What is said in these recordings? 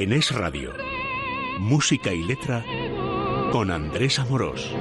En Es Radio, música y letra con Andrés Amorós.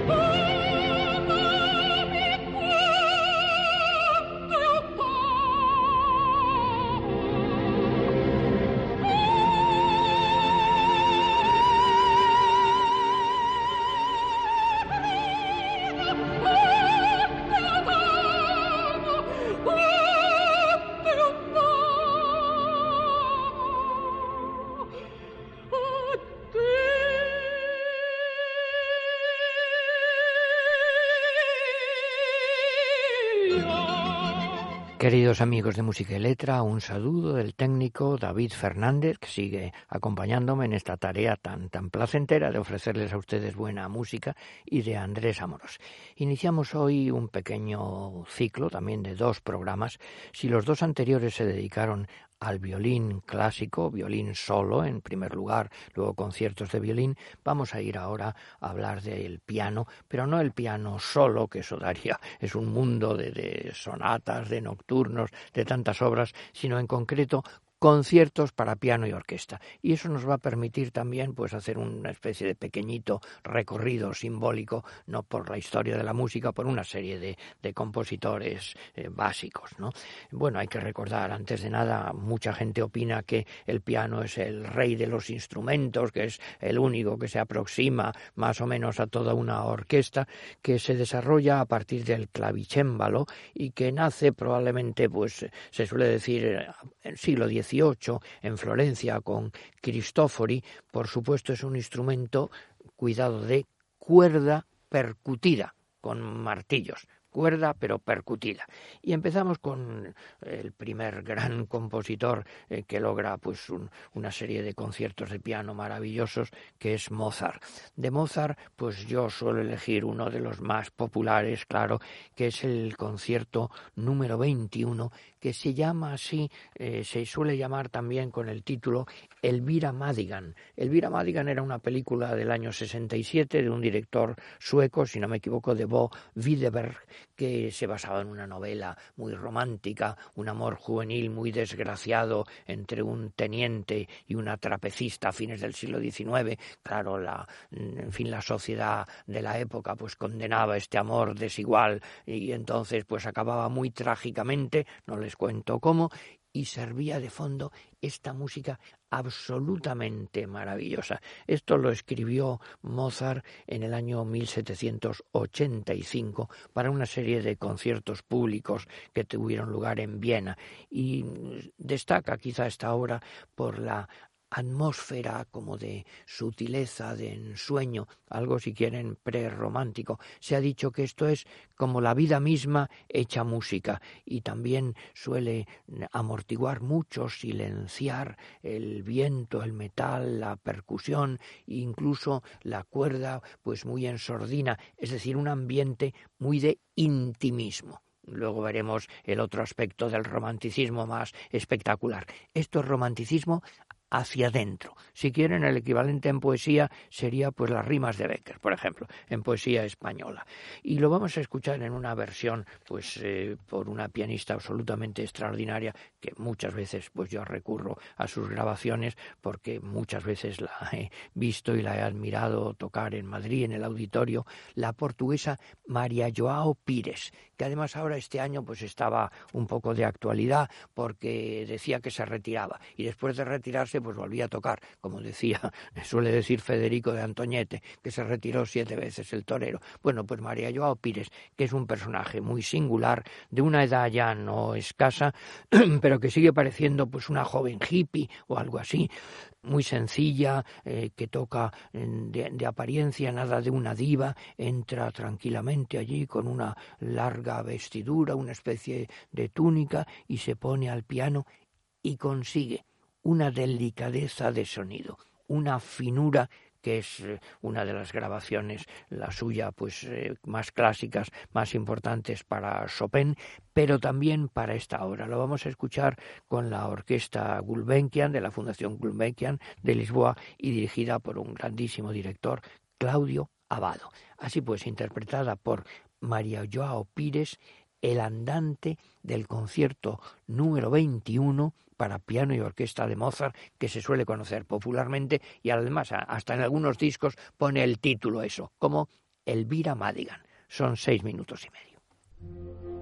Amigos de Música y Letra, un saludo del técnico David Fernández, que sigue acompañándome en esta tarea tan, tan placentera de ofrecerles a ustedes buena música, y de Andrés Amoros. Iniciamos hoy un pequeño ciclo, también de dos programas. Si los dos anteriores se dedicaron al violín clásico, violín solo en primer lugar, luego conciertos de violín, vamos a ir ahora a hablar del piano, pero no el piano solo, que eso daría, es un mundo de, de sonatas, de nocturnos, de tantas obras, sino en concreto conciertos para piano y orquesta. Y eso nos va a permitir también pues hacer una especie de pequeñito recorrido simbólico, no por la historia de la música, por una serie de, de compositores eh, básicos. ¿no? Bueno, hay que recordar, antes de nada, mucha gente opina que el piano es el rey de los instrumentos, que es el único que se aproxima más o menos a toda una orquesta, que se desarrolla a partir del clavicémbalo y que nace probablemente, pues se suele decir, en el siglo XIX en Florencia con Cristofori, por supuesto es un instrumento, cuidado, de cuerda percutida con martillos cuerda pero percutida. Y empezamos con el primer gran compositor eh, que logra pues una serie de conciertos de piano maravillosos que es Mozart. De Mozart pues yo suelo elegir uno de los más populares, claro, que es el concierto número 21 que se llama así, eh, se suele llamar también con el título Elvira Madigan. Elvira Madigan era una película del año 67 de un director sueco, si no me equivoco, de Bo Widerberg, que se basaba en una novela muy romántica, un amor juvenil muy desgraciado entre un teniente y una trapecista a fines del siglo XIX. Claro, la, en fin, la sociedad de la época pues condenaba este amor desigual y entonces pues acababa muy trágicamente, no les cuento cómo, y servía de fondo esta música absolutamente maravillosa. Esto lo escribió Mozart en el año 1785 para una serie de conciertos públicos que tuvieron lugar en Viena y destaca quizá esta obra por la atmósfera como de sutileza, de ensueño, algo si quieren prerromántico. Se ha dicho que esto es como la vida misma hecha música y también suele amortiguar mucho, silenciar el viento, el metal, la percusión, incluso la cuerda, pues muy ensordina, es decir, un ambiente muy de intimismo. Luego veremos el otro aspecto del romanticismo más espectacular. Esto es romanticismo hacia adentro. Si quieren, el equivalente en poesía sería pues las rimas de Becker, por ejemplo, en poesía española. Y lo vamos a escuchar en una versión pues eh, por una pianista absolutamente extraordinaria que muchas veces pues yo recurro a sus grabaciones porque muchas veces la he visto y la he admirado tocar en Madrid en el auditorio, la portuguesa María Joao Pires, que además ahora este año pues estaba un poco de actualidad porque decía que se retiraba y después de retirarse pues volvía a tocar, como decía, suele decir Federico de Antoñete, que se retiró siete veces el torero. Bueno, pues María Joao Pires, que es un personaje muy singular, de una edad ya no escasa, pero que sigue pareciendo pues una joven hippie o algo así, muy sencilla, eh, que toca de, de, apariencia nada de una diva, entra tranquilamente allí con una larga vestidura, una especie de túnica y se pone al piano y consigue una delicadeza de sonido, una finura que es eh, una de las grabaciones, la suya, pues eh, más clásicas, más importantes para Chopin, pero también para esta obra. Lo vamos a escuchar con la orquesta Gulbenkian de la Fundación Gulbenkian de Lisboa y dirigida por un grandísimo director, Claudio Abado. Así pues, interpretada por María Joao Pires el andante del concierto número 21 para piano y orquesta de Mozart, que se suele conocer popularmente y además hasta en algunos discos pone el título eso, como Elvira Madigan. Son seis minutos y medio.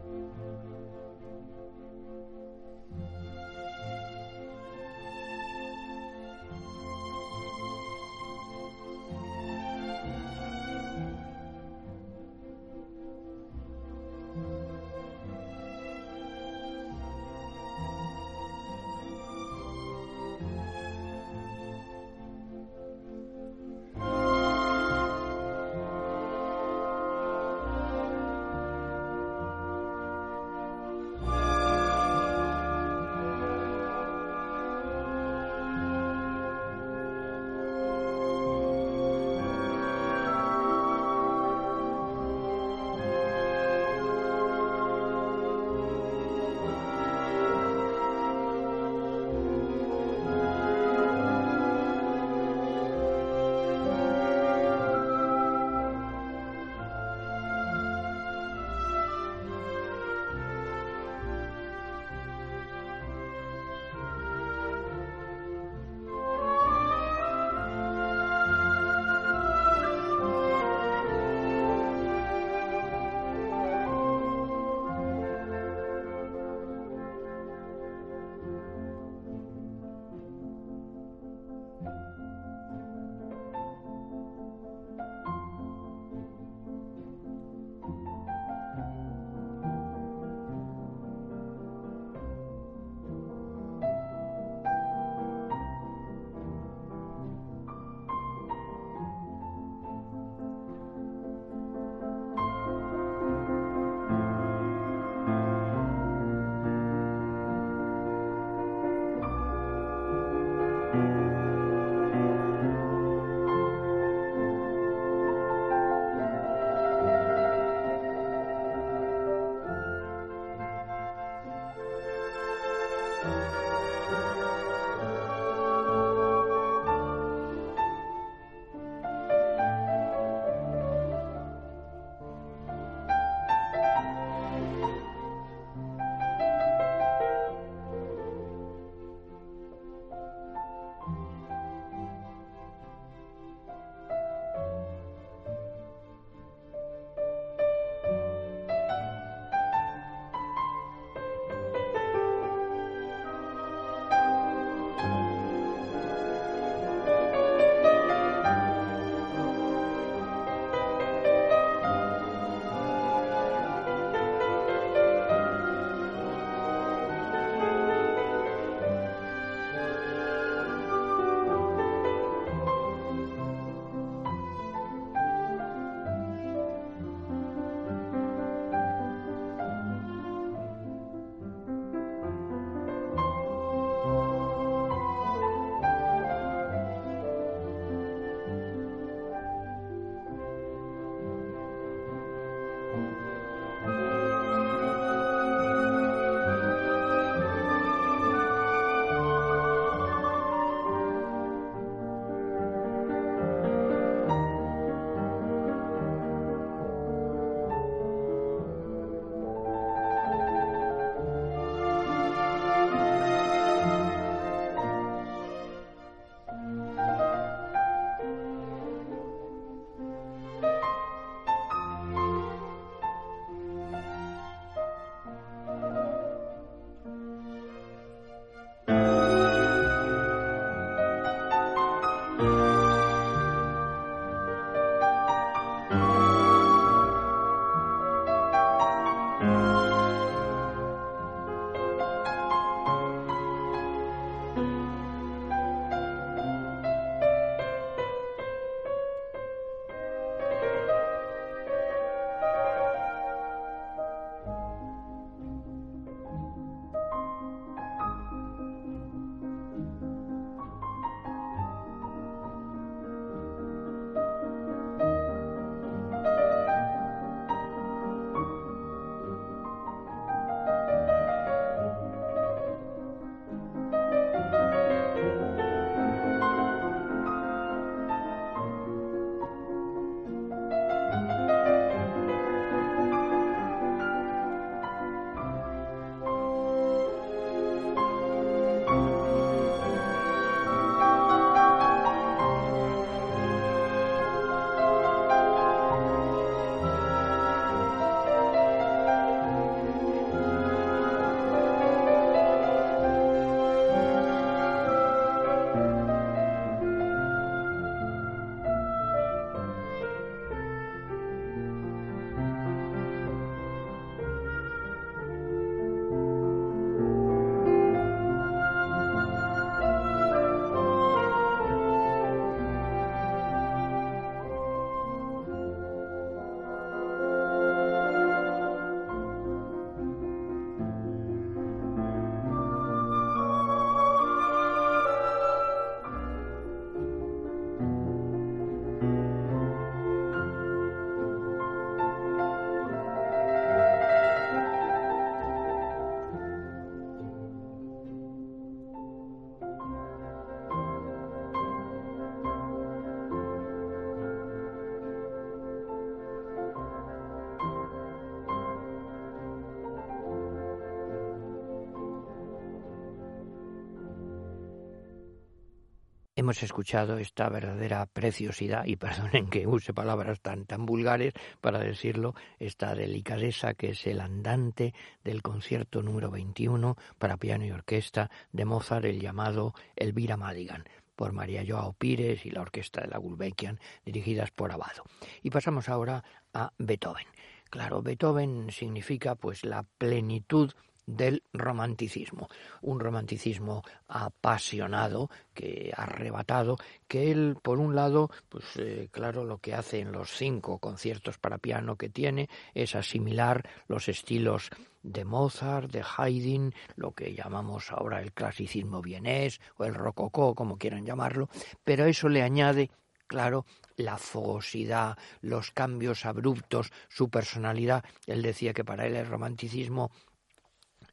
Hemos escuchado esta verdadera preciosidad, y perdonen que use palabras tan, tan vulgares para decirlo, esta delicadeza que es el andante del concierto número 21 para piano y orquesta de Mozart, el llamado Elvira Madigan por María Joao Pires y la orquesta de la Gulbenkian, dirigidas por Abado. Y pasamos ahora a Beethoven. Claro, Beethoven significa pues la plenitud del romanticismo, un romanticismo apasionado, que arrebatado, que él por un lado, pues eh, claro, lo que hace en los cinco conciertos para piano que tiene es asimilar los estilos de Mozart, de Haydn, lo que llamamos ahora el clasicismo vienés o el rococó, como quieran llamarlo, pero eso le añade claro, la fogosidad, los cambios abruptos, su personalidad. Él decía que para él el romanticismo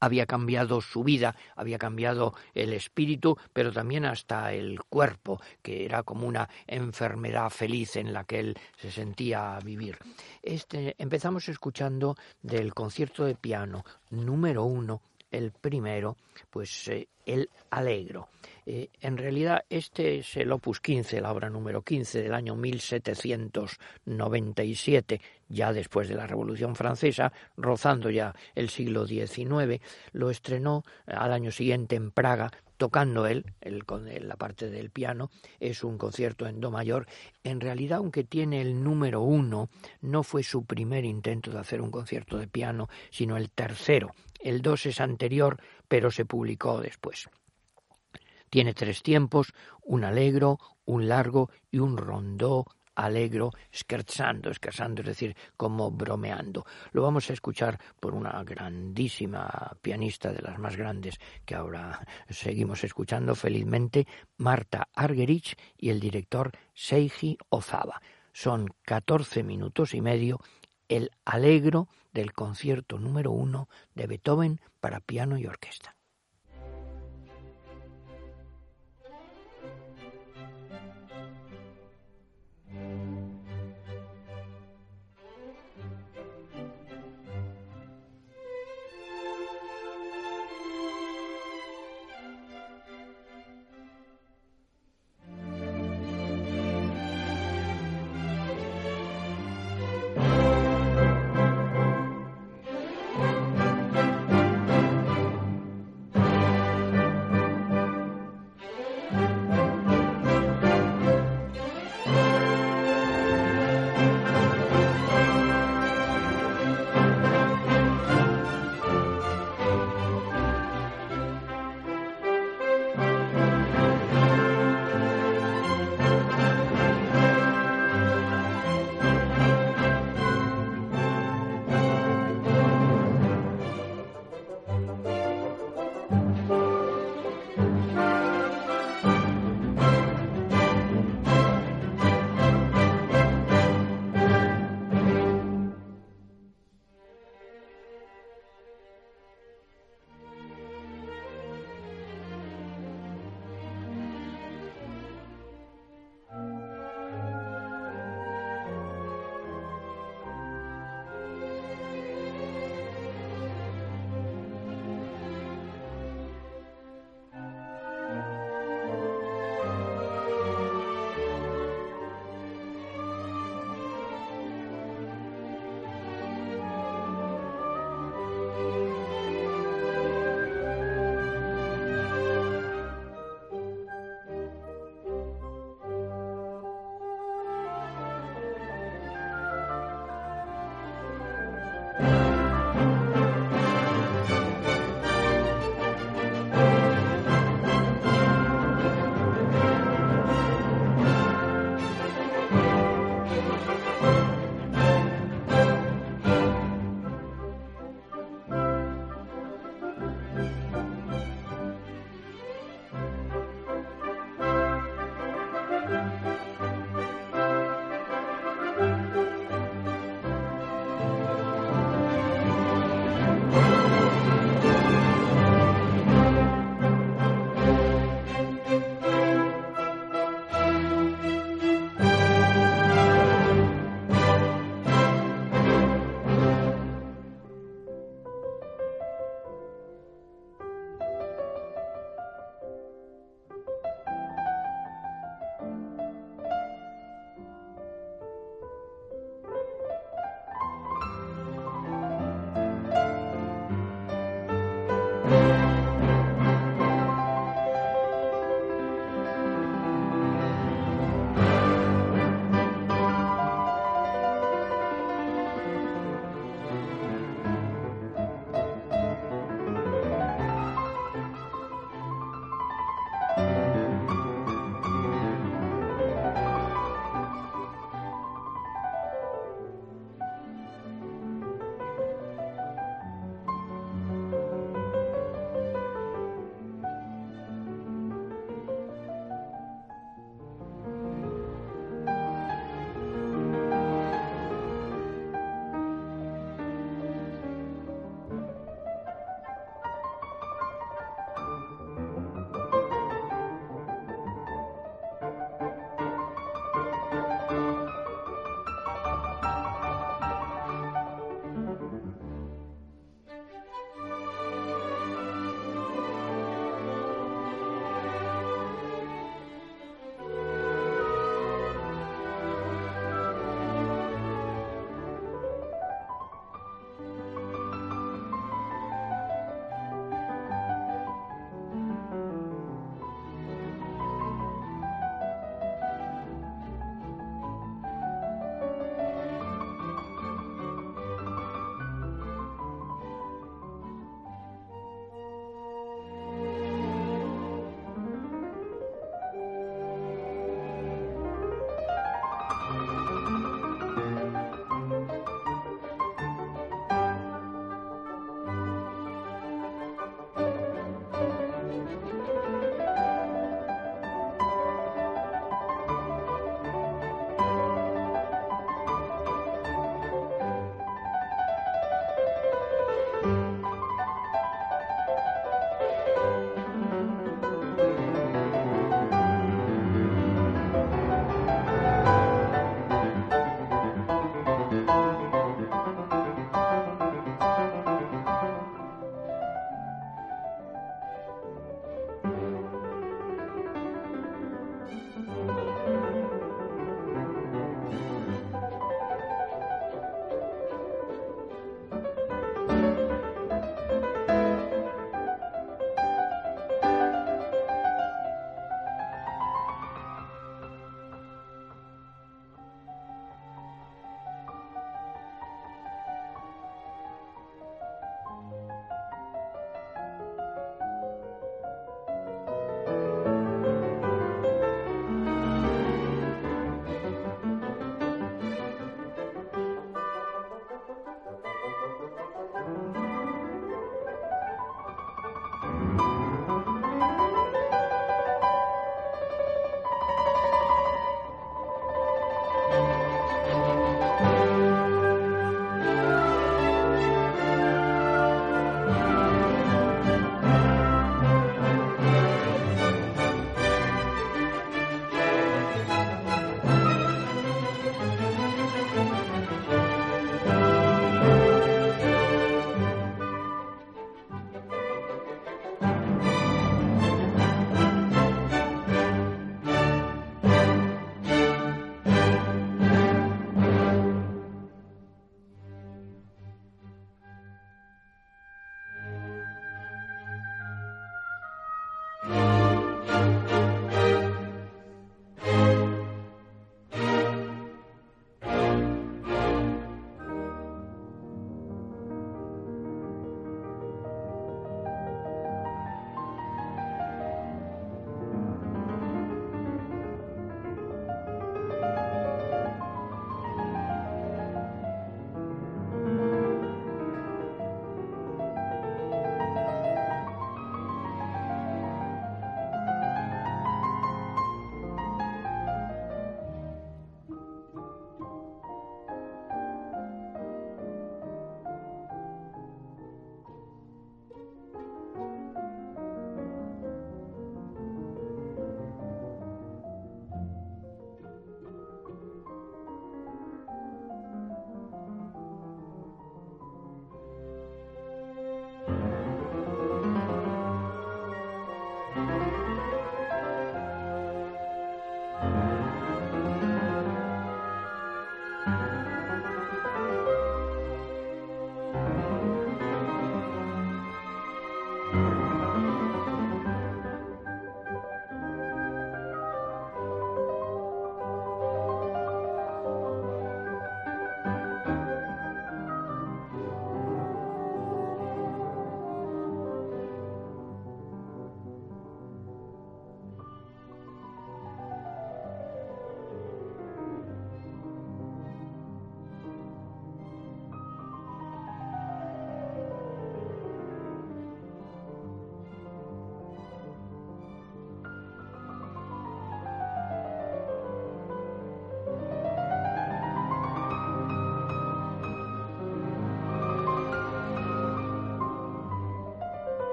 había cambiado su vida, había cambiado el espíritu, pero también hasta el cuerpo, que era como una enfermedad feliz en la que él se sentía vivir. Este, empezamos escuchando del concierto de piano número uno, el primero, pues eh, el Alegro. Eh, en realidad este es el opus 15, la obra número 15 del año 1797, ya después de la Revolución Francesa, rozando ya el siglo XIX, lo estrenó al año siguiente en Praga, tocando él, con la parte del piano, es un concierto en do mayor. En realidad, aunque tiene el número uno, no fue su primer intento de hacer un concierto de piano, sino el tercero. El dos es anterior, pero se publicó después. Tiene tres tiempos, un alegro, un largo y un rondó alegro, scherzando, scherzando, es decir, como bromeando. Lo vamos a escuchar por una grandísima pianista de las más grandes que ahora seguimos escuchando felizmente, Marta Argerich y el director Seiji Ozawa. Son 14 minutos y medio el alegro del concierto número uno de Beethoven para piano y orquesta.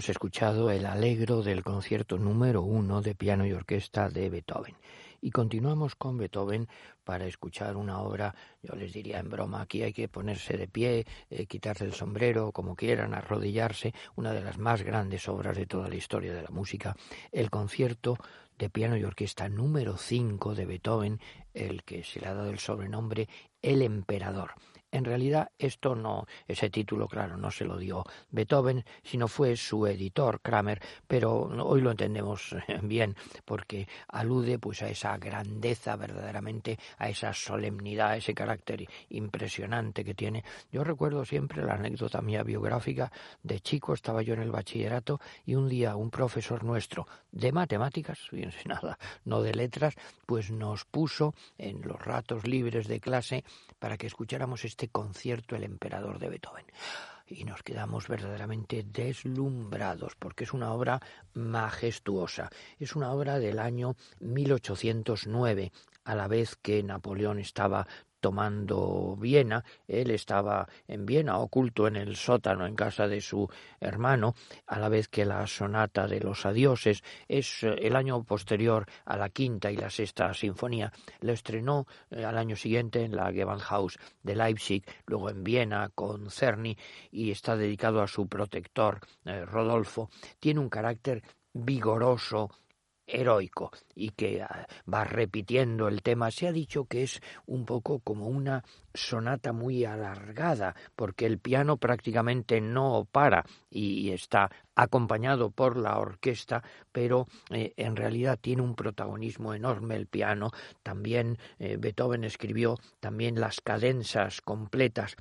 Hemos escuchado el alegro del concierto número uno de piano y orquesta de Beethoven. Y continuamos con Beethoven para escuchar una obra, yo les diría en broma, aquí hay que ponerse de pie, eh, quitarse el sombrero, como quieran, arrodillarse, una de las más grandes obras de toda la historia de la música, el concierto de piano y orquesta número 5 de Beethoven, el que se le ha dado el sobrenombre El Emperador. En realidad esto no, ese título, claro, no se lo dio Beethoven, sino fue su editor Kramer, pero hoy lo entendemos bien porque alude pues a esa grandeza verdaderamente, a esa solemnidad, a ese carácter impresionante que tiene. Yo recuerdo siempre la anécdota mía biográfica de chico, estaba yo en el bachillerato y un día un profesor nuestro de matemáticas, fíjense nada, no de letras, pues nos puso en los ratos libres de clase para que escucháramos este concierto El Emperador de Beethoven. Y nos quedamos verdaderamente deslumbrados porque es una obra majestuosa. Es una obra del año 1809, a la vez que Napoleón estaba tomando Viena. Él estaba en Viena, oculto en el sótano en casa de su hermano, a la vez que la sonata de los adioses es eh, el año posterior a la quinta y la sexta sinfonía. Lo estrenó eh, al año siguiente en la Gewandhaus de Leipzig, luego en Viena con Cerny y está dedicado a su protector eh, Rodolfo. Tiene un carácter vigoroso, heroico y que ah, va repitiendo el tema. Se ha dicho que es un poco como una sonata muy alargada, porque el piano prácticamente no para y está acompañado por la orquesta, pero eh, en realidad tiene un protagonismo enorme el piano. También eh, Beethoven escribió también las cadenzas completas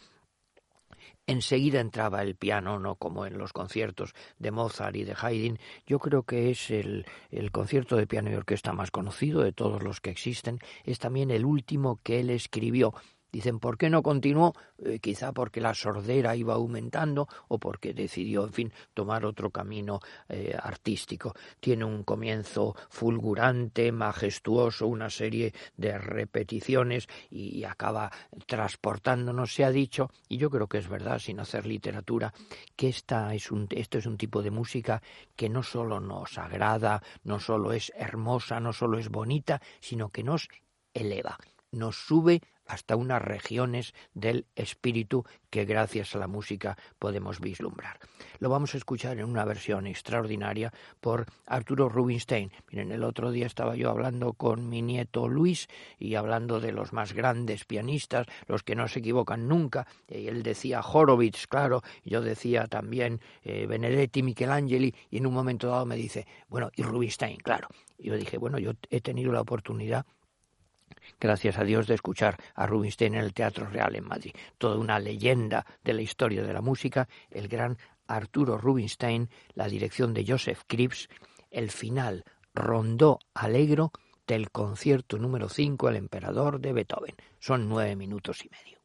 enseguida entraba el piano, no como en los conciertos de Mozart y de Haydn. Yo creo que es el, el, concierto de piano y orquesta más conocido de todos los que existen. Es también el último que él escribió Dicen, ¿por qué no continuó? Eh, quizá porque la sordera iba aumentando o porque decidió, en fin, tomar otro camino eh, artístico. Tiene un comienzo fulgurante, majestuoso, una serie de repeticiones y, acaba transportándonos. Se ha dicho, y yo creo que es verdad, sin hacer literatura, que esta es un, esto es un tipo de música que no solo nos agrada, no solo es hermosa, no solo es bonita, sino que nos eleva, nos sube hasta unas regiones del espíritu que gracias a la música podemos vislumbrar. Lo vamos a escuchar en una versión extraordinaria por Arturo Rubinstein. Miren, el otro día estaba yo hablando con mi nieto Luis y hablando de los más grandes pianistas, los que no se equivocan nunca. Y él decía Horowitz, claro, yo decía también eh, Benedetti, Michelangeli, y en un momento dado me dice, bueno, y Rubinstein, claro. Y yo dije, bueno, yo he tenido la oportunidad gracias a Dios, de escuchar a Rubinstein en el Teatro Real en Madrid. Toda una leyenda de la historia de la música, el gran Arturo Rubinstein, la dirección de Joseph Kripps, el final rondó alegro del concierto número 5 El Emperador de Beethoven. Son nueve minutos y medio.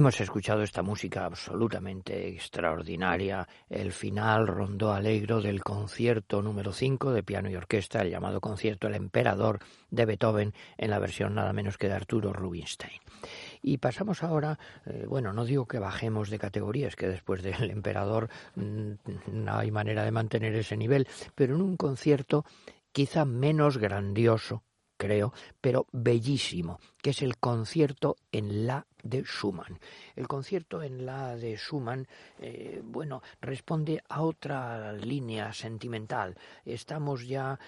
Hemos escuchado esta música absolutamente extraordinaria, el final rondó alegro del concierto número 5 de piano y orquesta, el llamado concierto El Emperador de Beethoven, en la versión nada menos que de Arturo Rubinstein. Y pasamos ahora, eh, bueno, no digo que bajemos de categorías, que después del Emperador mm, no hay manera de mantener ese nivel, pero en un concierto quizá menos grandioso, creo, pero bellísimo, que es el concierto en la de Schumann. El concierto en la de Schumann, eh, bueno, responde a otra línea sentimental. Estamos ya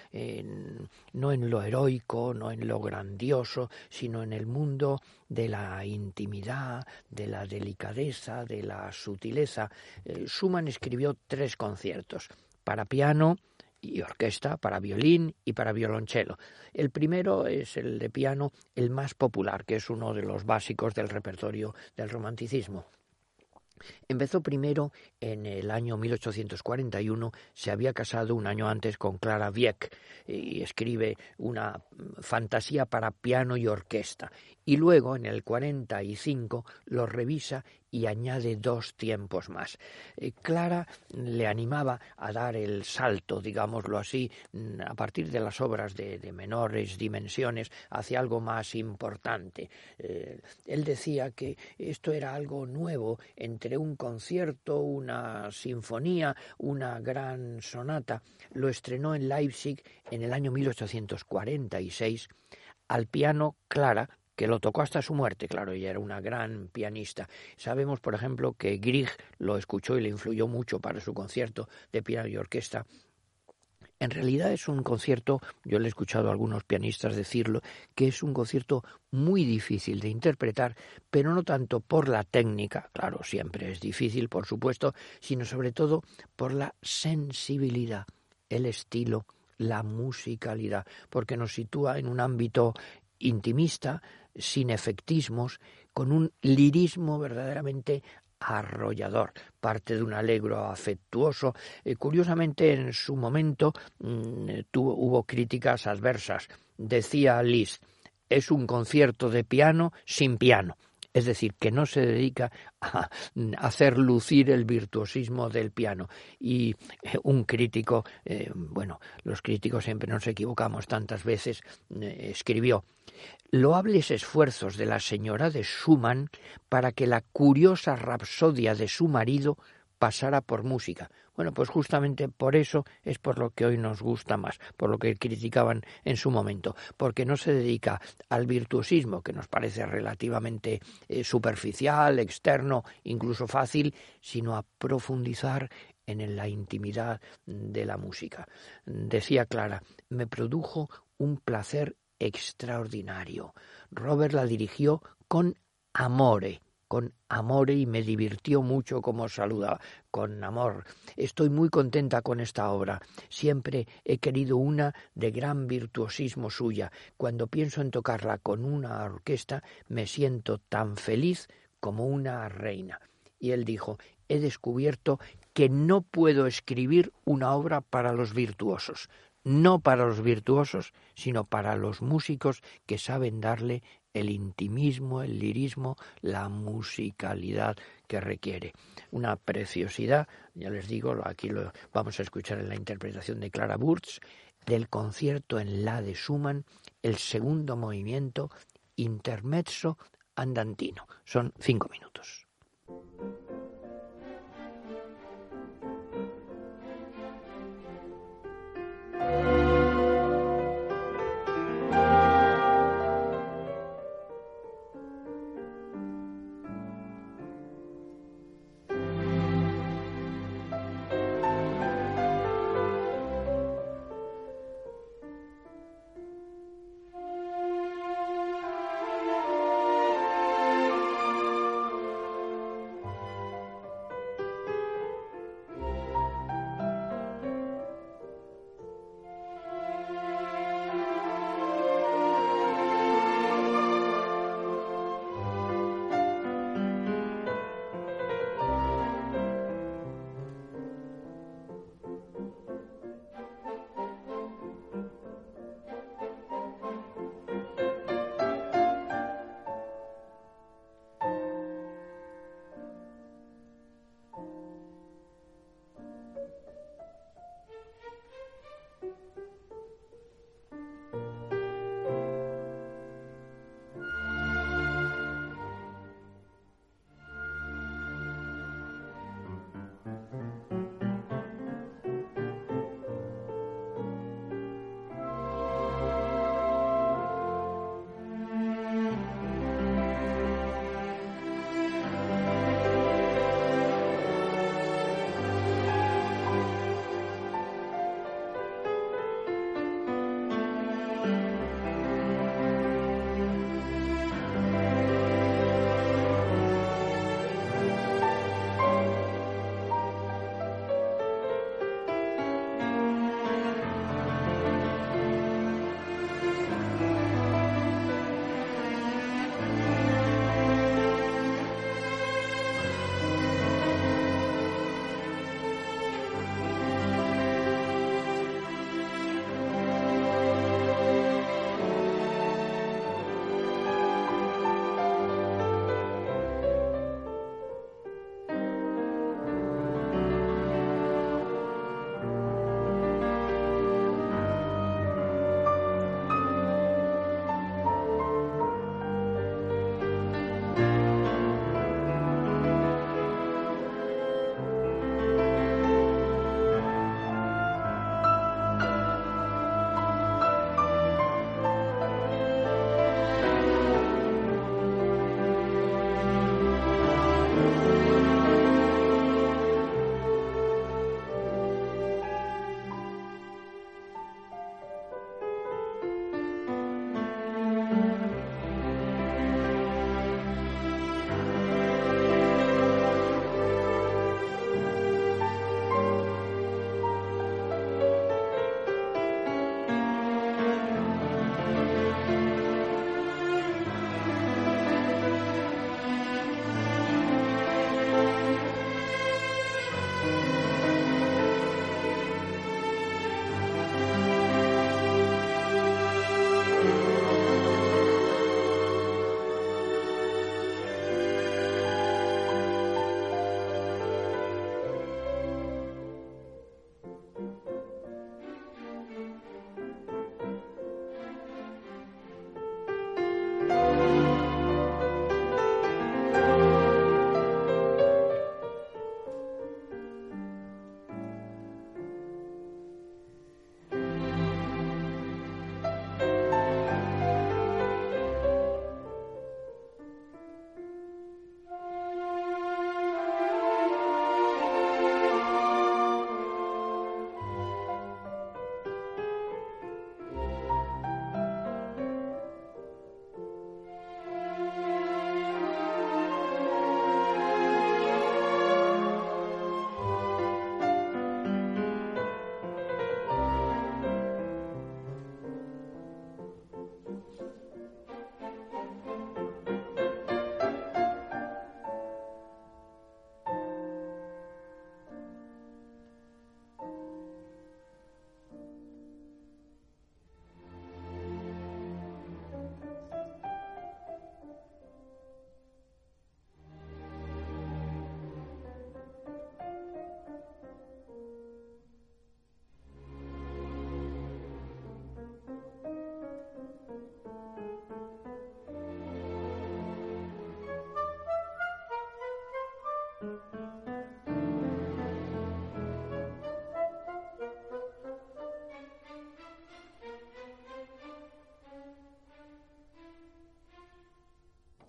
no en lo heroico, no en lo grandioso, sino en el mundo de la intimidad, de la delicadeza, de la sutileza. Eh, Schumann escribió tres conciertos para piano, y orquesta para violín y para violonchelo. El primero es el de piano, el más popular, que es uno de los básicos del repertorio del romanticismo. Empezó primero en el año 1841, se había casado un año antes con Clara Wieck y escribe una fantasía para piano y orquesta. Y luego, en el 45, lo revisa y añade dos tiempos más. Eh, Clara le animaba a dar el salto, digámoslo así, mm, a partir de las obras de, menores dimensiones hacia algo más importante. Eh, él decía que esto era algo nuevo entre un concierto, una sinfonía, una gran sonata. Lo estrenó en Leipzig en el año 1846 al piano Clara, que lo tocó hasta su muerte, claro, ella era una gran pianista. Sabemos, por ejemplo, que Grieg lo escuchó y le influyó mucho para su concierto de piano y orquesta. En realidad es un concierto, yo le he escuchado a algunos pianistas decirlo, que es un concierto muy difícil de interpretar, pero no tanto por la técnica, claro, siempre es difícil, por supuesto, sino sobre todo por la sensibilidad, el estilo, la musicalidad, porque nos sitúa en un ámbito intimista, sin efectismos, con un lirismo verdaderamente arrollador, parte de un alegro afectuoso. Eh, curiosamente, en su momento mm, hubo críticas adversas. Decía Liszt, es un concierto de piano sin piano es decir, que no se dedica a hacer lucir el virtuosismo del piano. Y eh, un crítico, eh, bueno, los críticos siempre nos equivocamos tantas veces, eh, escribió, loables esfuerzos de la señora de Schumann para que la curiosa rapsodia de su marido pasara por música. Bueno, pues justamente por eso es por lo que hoy nos gusta más, por lo que criticaban en su momento, porque no se dedica al virtuosismo, que nos parece relativamente eh, superficial, externo, incluso fácil, sino a profundizar en la intimidad de la música. Decía Clara, me produjo un placer extraordinario. Robert la dirigió con amore, con amor y me divirtió mucho como saluda, con amor. Estoy muy contenta con esta obra. Siempre he querido una de gran virtuosismo suya. Cuando pienso en tocarla con una orquesta, me siento tan feliz como una reina. Y él dijo, he descubierto que no puedo escribir una obra para los virtuosos, no para los virtuosos, sino para los músicos que saben darle el intimismo, el lirismo, la musicalidad que requiere. Una preciosidad, ya les digo, aquí lo vamos a escuchar en la interpretación de Clara Burtz, del concierto en La de Schumann, el segundo movimiento, intermezzo andantino. Son cinco minutos.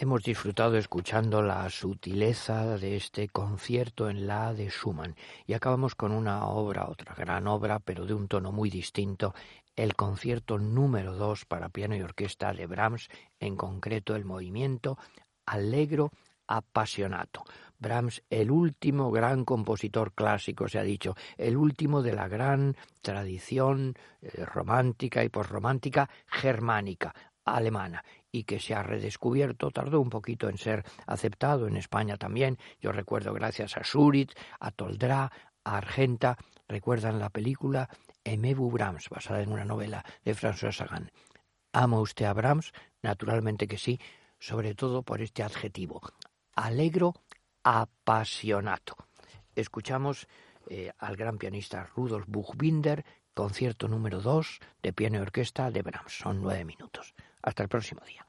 Hemos disfrutado escuchando la sutileza de este concierto en la de Schumann y acabamos con una obra, otra gran obra, pero de un tono muy distinto, el concierto número dos para piano y orquesta de Brahms, en concreto el movimiento Allegro Appassionato. Brahms, el último gran compositor clásico, se ha dicho, el último de la gran tradición eh, romántica y posromántica germánica, alemana y que se ha redescubierto, tardó un poquito en ser aceptado en España también. Yo recuerdo gracias a Surit, a Toldrá, a Argenta, recuerdan la película Emebu Brahms, basada en una novela de François Sagan. ¿Ama usted a Brahms? Naturalmente que sí, sobre todo por este adjetivo, alegro apasionato. Escuchamos eh, al gran pianista Rudolf Buchbinder, concierto número 2 de piano y orquesta de Brahms. Son nueve minutos. Hasta el próximo día.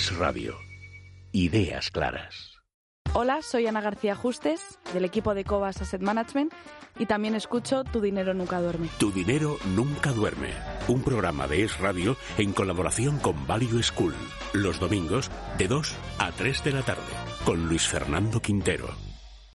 Es Radio. Ideas claras. Hola, soy Ana García Justes, del equipo de Cobas Asset Management, y también escucho Tu Dinero Nunca Duerme. Tu Dinero Nunca Duerme. Un programa de Es Radio en colaboración con Value School. Los domingos de 2 a 3 de la tarde. Con Luis Fernando Quintero.